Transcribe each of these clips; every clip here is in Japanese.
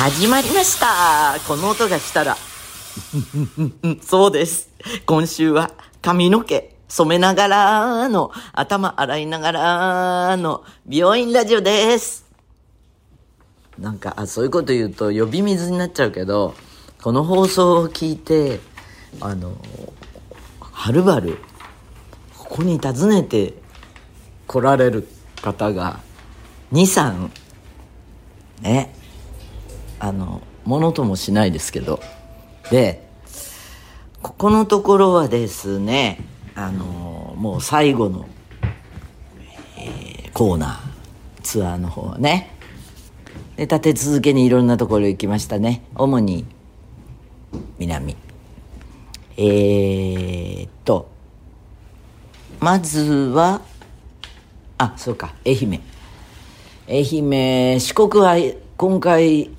始まりましたこの音がしたら。そうです。今週は髪の毛染めながらの、頭洗いながらの、美容院ラジオです。なんか、あ、そういうこと言うと呼び水になっちゃうけど、この放送を聞いて、あの、はるばる、ここに訪ねて来られる方が、2、3、ね、ものともしないですけど。で、ここのところはですね、あの、もう最後の、えーコーナー、ツアーの方はね。で、立て続けにいろんなところ行きましたね。主に、南。えーっと、まずは、あ、そうか、愛媛。愛媛、四国は今回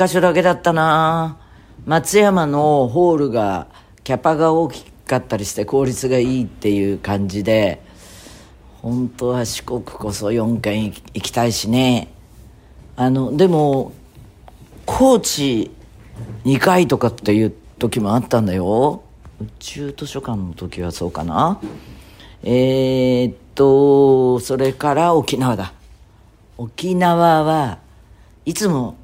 箇所だけだったな。松山のホールがキャパが大きかったりして効率がいいっていう感じで本当は四国こそ4回行きたいしね。あのでも高知2回とかっていう時もあったんだよ。宇宙図書館の時はそうかな。えー、っとそれから沖縄だ。沖縄はいつも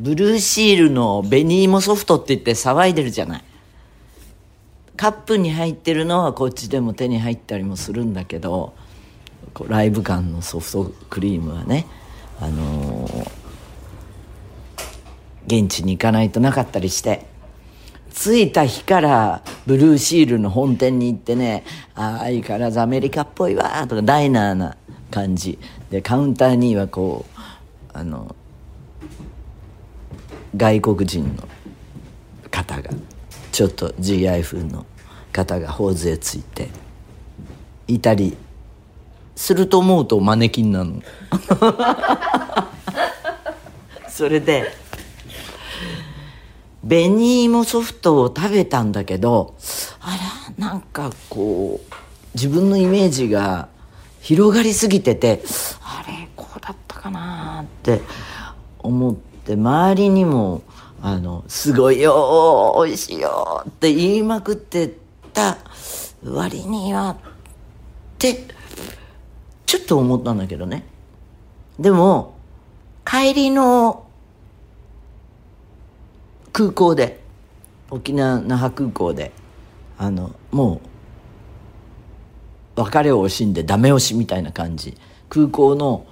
ブルーシールの紅芋ソフトって言って騒いでるじゃない。カップに入ってるのはこっちでも手に入ったりもするんだけどライブ感のソフトクリームはねあのー現地に行かないとなかったりして。着いた日からブルーシールの本店に行ってねああ相変わらずアメリカっぽいわとかダイナーな感じ。でカウンターにはこうあの外国人の方がちょっと GI 風の方が頬杖ついていたりすると思うとマネキンなの。それで紅芋ソフトを食べたんだけどあらなんかこう自分のイメージが広がりすぎててあれこうだったかなって思って。で周りにもあの「すごいよ美味しいよ」って言いまくってた割にはってちょっと思ったんだけどね。でも帰りの空港で沖縄那覇空港であのもう別れを惜しんでダメ押しみたいな感じ。空港の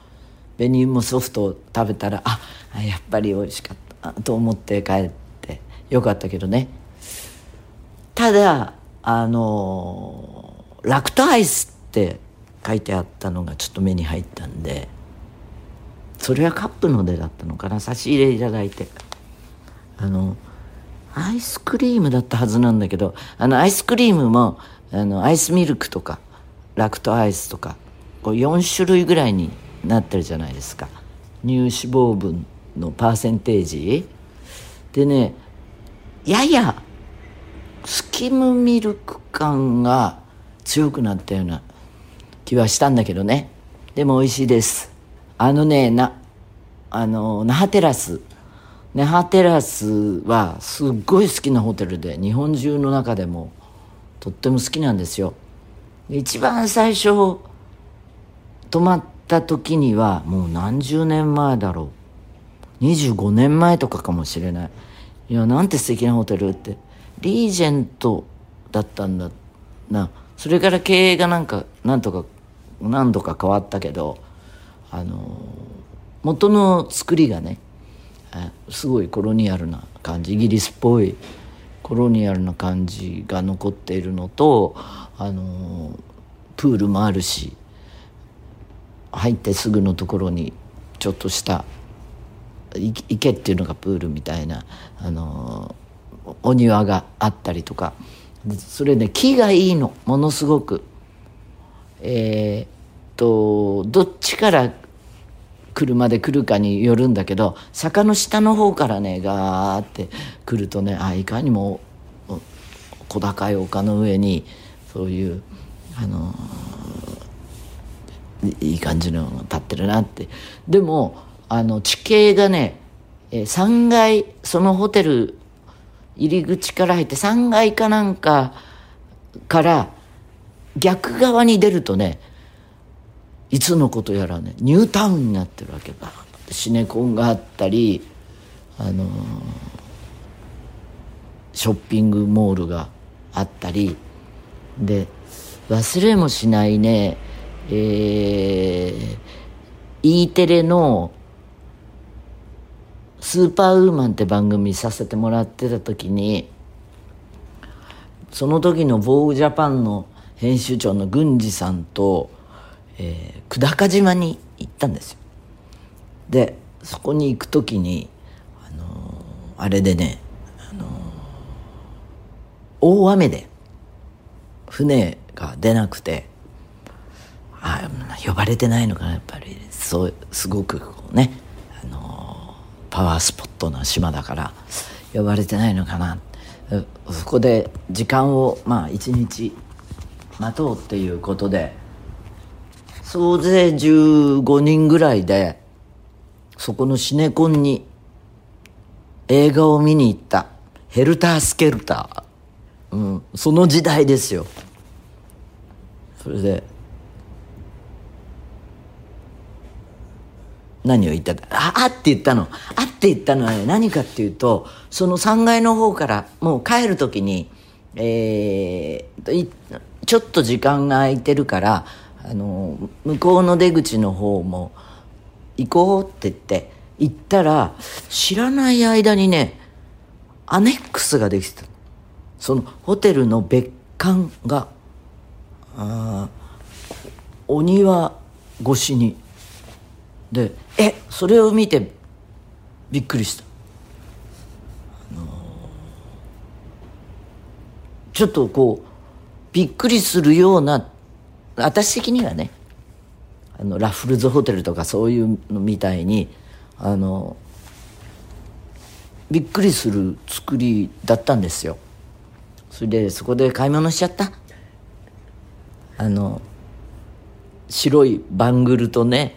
紅芋ソフトを食べたらあやっぱり美味しかったと思って帰ってよかったけどね。ただあのラクトアイスって書いてあったのがちょっと目に入ったんでそれはカップのでだったのかな差し入れいただいて。あのアイスクリームだったはずなんだけどあのアイスクリームもあのアイスミルクとかラクトアイスとかこう4種類ぐらいになってるじゃないですか。乳脂肪分のパーセンテージ。でねややスキムミルク感が強くなったような気はしたんだけどね。でも美味しいです。あのねなあの那覇テラス。那覇テラスはすっごい好きなホテルで日本中の中でもとっても好きなんですよ。一番最初泊まった時にはもう何十年前だろう。25年前とかかもしれない。いやなんて素敵なホテルって。リージェントだったんだな。それから経営がなんかなんとか何度か変わったけどあの元の作りがねすごいコロニアルな感じイギリスっぽいコロニアルな感じが残っているのとあのプールもあるし入ってすぐのところにちょっとした池っていうのがプールみたいなあのお庭があったりとか。それね木がいいの。ものすごく。えーっとどっちから車で来るかによるんだけど坂の下の方からねガーって来るとねあいかにも小高い丘の上にそういうあのいいい感じの立ってるなって。でもあの地形がねえ、3階そのホテル入り口から入って3階かなんかから逆側に出るとねいつのことやらねニュータウンになってるわけばシネコンがあったりあのー、ショッピングモールがあったり。で忘れもしないねえー、E テレの「スーパーウーマン」って番組させてもらってた時にその時の「ボーグジャパン」の編集長の郡司さんと、えー、久高島に行ったんですよ。でそこに行く時にあのー、あれでね、あのー、大雨で船が出なくてあ呼ばれてないのかなやっぱり。そうすごくこうね、パワースポットな島だから呼ばれてないのかな。そこで時間をまあ一日待とうっていうことで総勢15人ぐらいでそこのシネコンに映画を見に行ったヘルタースケルター、うん、その時代ですよ。それで何を言ったああって言ったの。あって言ったのは、ね、何かっていうとその3階の方からもう帰る時にえー、ちょっと時間が空いてるからあの向こうの出口の方も行こうって言って行ったら知らない間にねアネックスができてたそのホテルの別館があお庭越しにでえそれを見てびっくりした、あの、ちょっとこうびっくりするような私的にはねあのラッフルズホテルとかそういうのみたいにあのびっくりする作りだったんですよ。それでそこで買い物しちゃった。あの白いバングルとね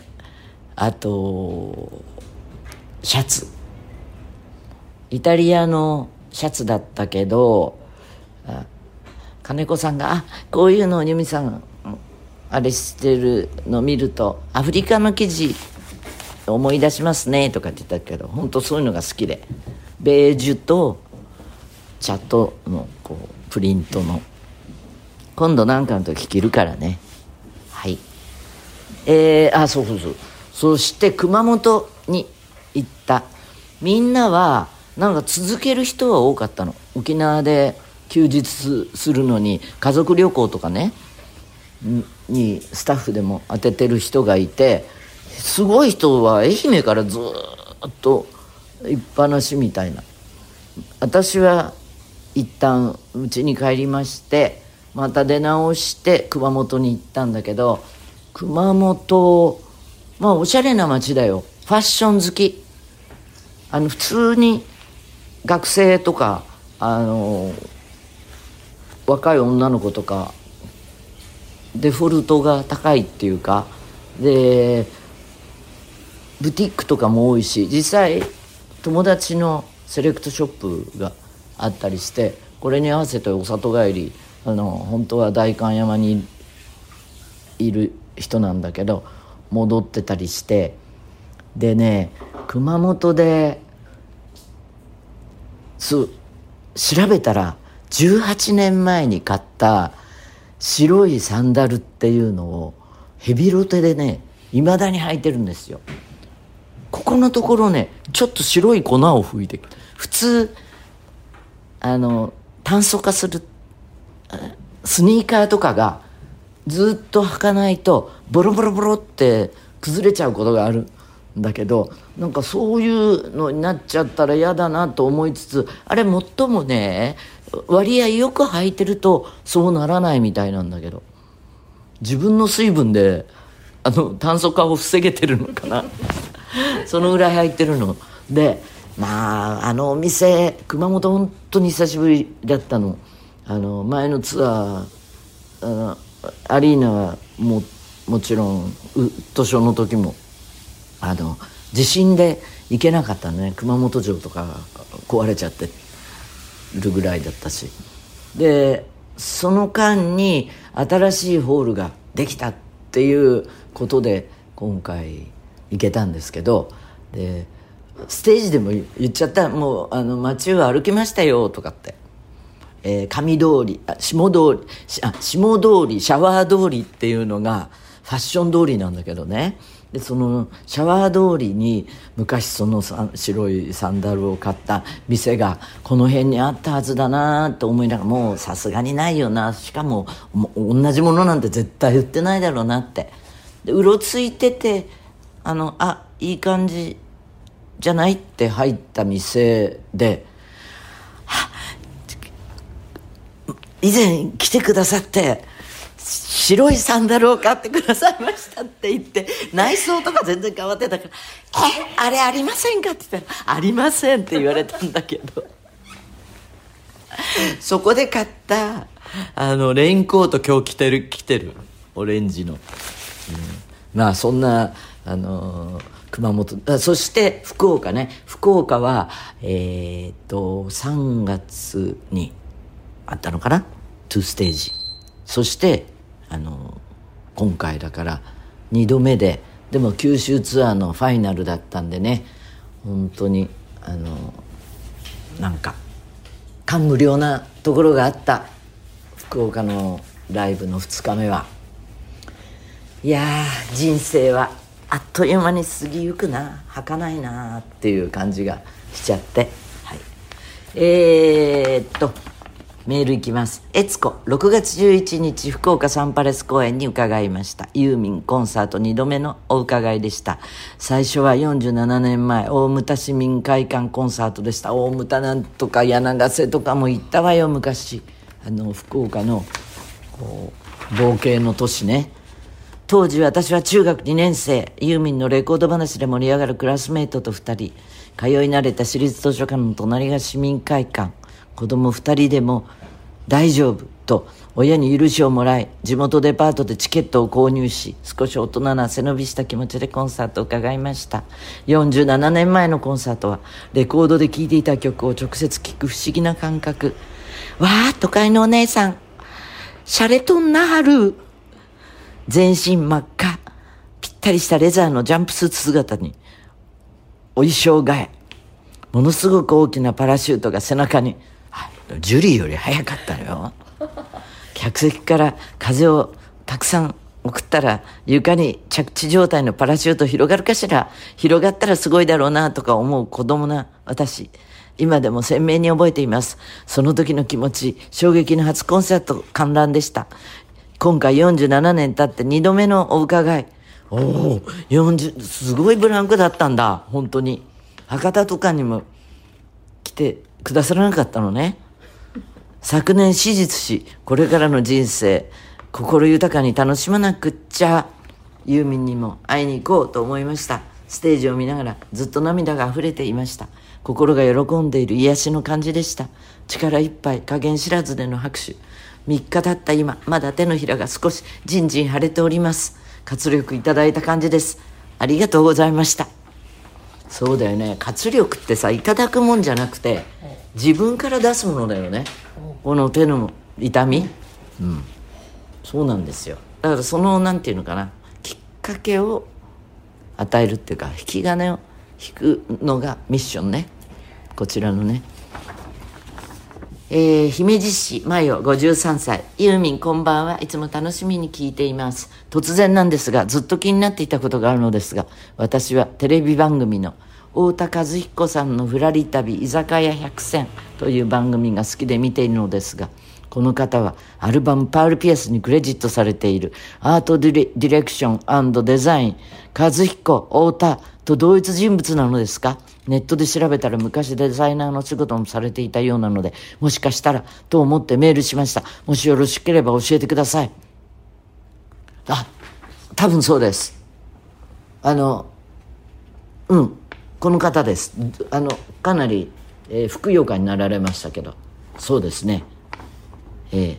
あとシャツ。イタリアのシャツだったけど金子さんが「あこういうのを由美さんあれしてるの見るとアフリカの生地思い出しますね」とかって言ったけど本当そういうのが好きで。ベージュとチャットのこうプリントの。今度なんかの時着るからね。はい。えー、あそうそうそう。そして熊本に行った。みんなはなんか続ける人は多かったの。沖縄で休日するのに家族旅行とかねにスタッフでも当ててる人がいてすごい人は愛媛からずっといっぱなしみたいな。私は一旦家に帰りましてまた出直して熊本に行ったんだけど熊本まあおしゃれな街だよ。ファッション好き。あの普通に学生とかあの若い女の子とかデフォルトが高いっていうかでブティックとかも多いし実際友達のセレクトショップがあったりしてこれに合わせてお里帰りあの本当は代官山にいる人なんだけど戻ってたりしてでね熊本で調べたら18年前に買った白いサンダルっていうのをヘビロテでねいまだに履いてるんですよ。ここのところねちょっと白い粉を吹いて普通あの炭素化するスニーカーとかがずっと履かないとボロボロボロって崩れちゃうことがあるんだけどなんかそういうのになっちゃったら嫌だなと思いつつあれ最もね割合よく履いてるとそうならないみたいなんだけど自分の水分であの炭素化を防げてるのかな？そのぐらい履いてるの。でまああのお店熊本本当に久しぶりだったの。あの前のツアーアリーナはもうもちろんウッドショーの時もあの地震で行けなかったね。熊本城とか壊れちゃってるぐらいだったし。でその間に新しいホールができたっていうことで今回行けたんですけどでステージでも言っちゃったもうあの街を歩きましたよとかって。えー、上通りあ下通りあ下通りシャワー通りっていうのがファッション通りなんだけどね。でそのシャワー通りに昔その白いサンダルを買った店がこの辺にあったはずだなと思いながらもうさすがにないよな。しかも同じものなんて絶対売ってないだろうなって。でうろついててあのあいい感じじゃないって入った店で以前来てくださって白いサンダルを買ってくださいましたって言って内装とか全然変わってたから「えあれありませんか?」って言ったら「ありません」って言われたんだけど。そこで買ったあのレインコート今日着てる着てるオレンジの、うん、まあそんなあのー、熊本あそして福岡ね。福岡はえー、っと3月にあったのかな？2ステージ。そしてあの今回だから2度目ででも九州ツアーのファイナルだったんでね本当にあのなんか感無量なところがあった。福岡のライブの2日目は。いや人生はあっという間に過ぎゆくな。儚いなっていう感じがしちゃって。はい。えー、っとメールいきます。えつこ、6月11日、福岡サンパレス公演に伺いました。ユーミンコンサート2度目のお伺いでした。最初は47年前、大牟田市民会館コンサートでした。大牟田なんとか柳瀬とかも行ったわよ、昔。あの、福岡の、こう、冒険の都市ね。当時私は中学2年生、ユーミンのレコード話で盛り上がるクラスメートと2人、通い慣れた私立図書館の隣が市民会館。子供二人でも大丈夫と親に許しをもらい地元デパートでチケットを購入し少し大人な背伸びした気持ちでコンサートを伺いました。47年前のコンサートはレコードで聴いていた曲を直接聴く不思議な感覚。わあ都会のお姉さんシャレとんなはる。全身真っ赤ぴったりしたレザーのジャンプスーツ姿にお衣装替え。ものすごく大きなパラシュートが背中にジュリーより早かったのよ。客席から風をたくさん送ったら床に着地状態のパラシュート広がるかしら。広がったらすごいだろうなとか思う子供な私。今でも鮮明に覚えています。その時の気持ち衝撃の初コンサート観覧でした。今回47年経って2度目のお伺い。おお40すごいブランクだったんだ。本当に。博多とかにも来てくださらなかったのね昨年手術し、これからの人生、心豊かに楽しまなくっちゃ、ユーミンにも会いに行こうと思いました。ステージを見ながらずっと涙が溢れていました。心が喜んでいる癒しの感じでした。力いっぱい加減知らずでの拍手。3日経った今、まだ手のひらが少しじんじん腫れております。活力いただいた感じです。ありがとうございました。そうだよね。活力ってさ、いただくもんじゃなくて、自分から出すものだよね。この手の痛み、うん、そうなんですよ。だからそのなんていうのかな。きっかけを与えるっていうか引き金を引くのがミッションね。こちらのね。えー、姫路市マヨ53歳ユーミンこんばんは。いつも楽しみに聞いています。突然なんですがずっと気になっていたことがあるのですが私はテレビ番組の太田和彦さんのふらり旅居酒屋百選という番組が好きで見ているのですが、この方はアルバムパールピアスにクレジットされているアートディレクションデザイン和彦太田と同一人物なのですか？ネットで調べたら昔デザイナーの仕事もされていたようなので、もしかしたらと思ってメールしました。もしよろしければ教えてください。あ、多分そうです。あの、うん。この方です。あのかなり、えー、ふくよかになられましたけど。そうですね。えー、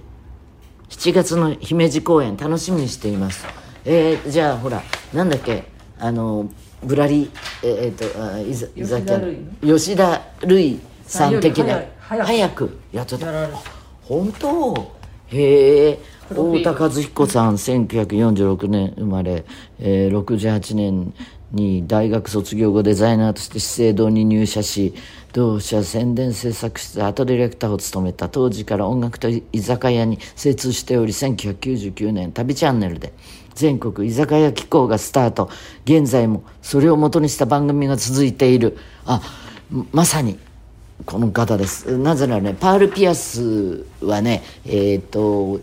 7月の姫路公演楽しみにしています。えー、じゃあほらなんだっけあのぶらりえー、っとあいざ吉田類吉田類さん的な。早くやってた。やられる本当？へえ太田和彦さん1946年生まれ、えー68年に大学卒業後デザイナーとして資生堂に入社し同社宣伝制作室でアートディレクターを務めた当時から音楽と居酒屋に精通しており1999年旅チャンネルで全国居酒屋機構がスタート。現在もそれを元にした番組が続いている。あまさにこの方です。なぜならねパールピアスはねえっ、と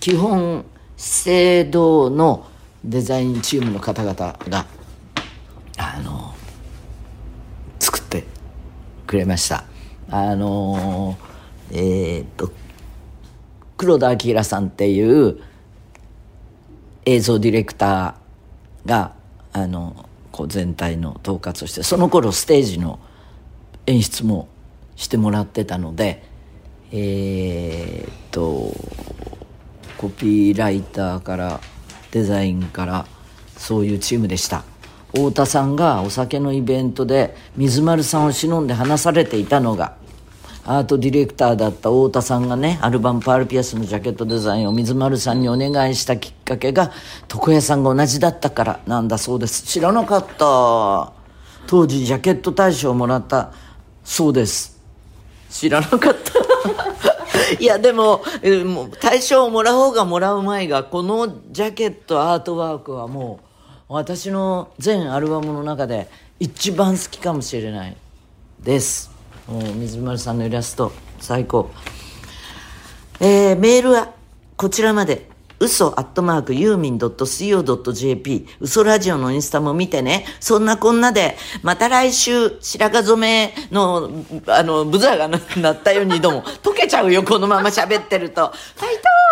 基本資生堂のデザインチームの方々があの作ってくれました。あのえっ、と黒田明さんっていう映像ディレクターがあのこう全体の統括をしてその頃ステージの演出もしてもらってたのでえーっとコピーライターからデザインからそういうチームでした。太田さんがお酒のイベントで水丸さんを忍んで話されていたのがアートディレクターだった太田さんがねアルバム「パールピアス」のジャケットデザインを水丸さんにお願いしたきっかけが床屋さんが同じだったからなんだそうです。知らなかった。当時ジャケット大賞をもらった。そうです。知らなかった。いやでももう大賞をもらおうがもらう前がこのジャケットアートワークはもう私の全アルバムの中で一番好きかもしれない。です。もう水丸さんのイラスト最高。えーメールはこちらまで。嘘アットマークユーミン .co.jp 嘘ラジオのインスタも見てね。そんなこんなで、また来週白髪染めの、あの、ブザーがなったようにどうも。溶けちゃうよ、このまま喋ってると。ファイトー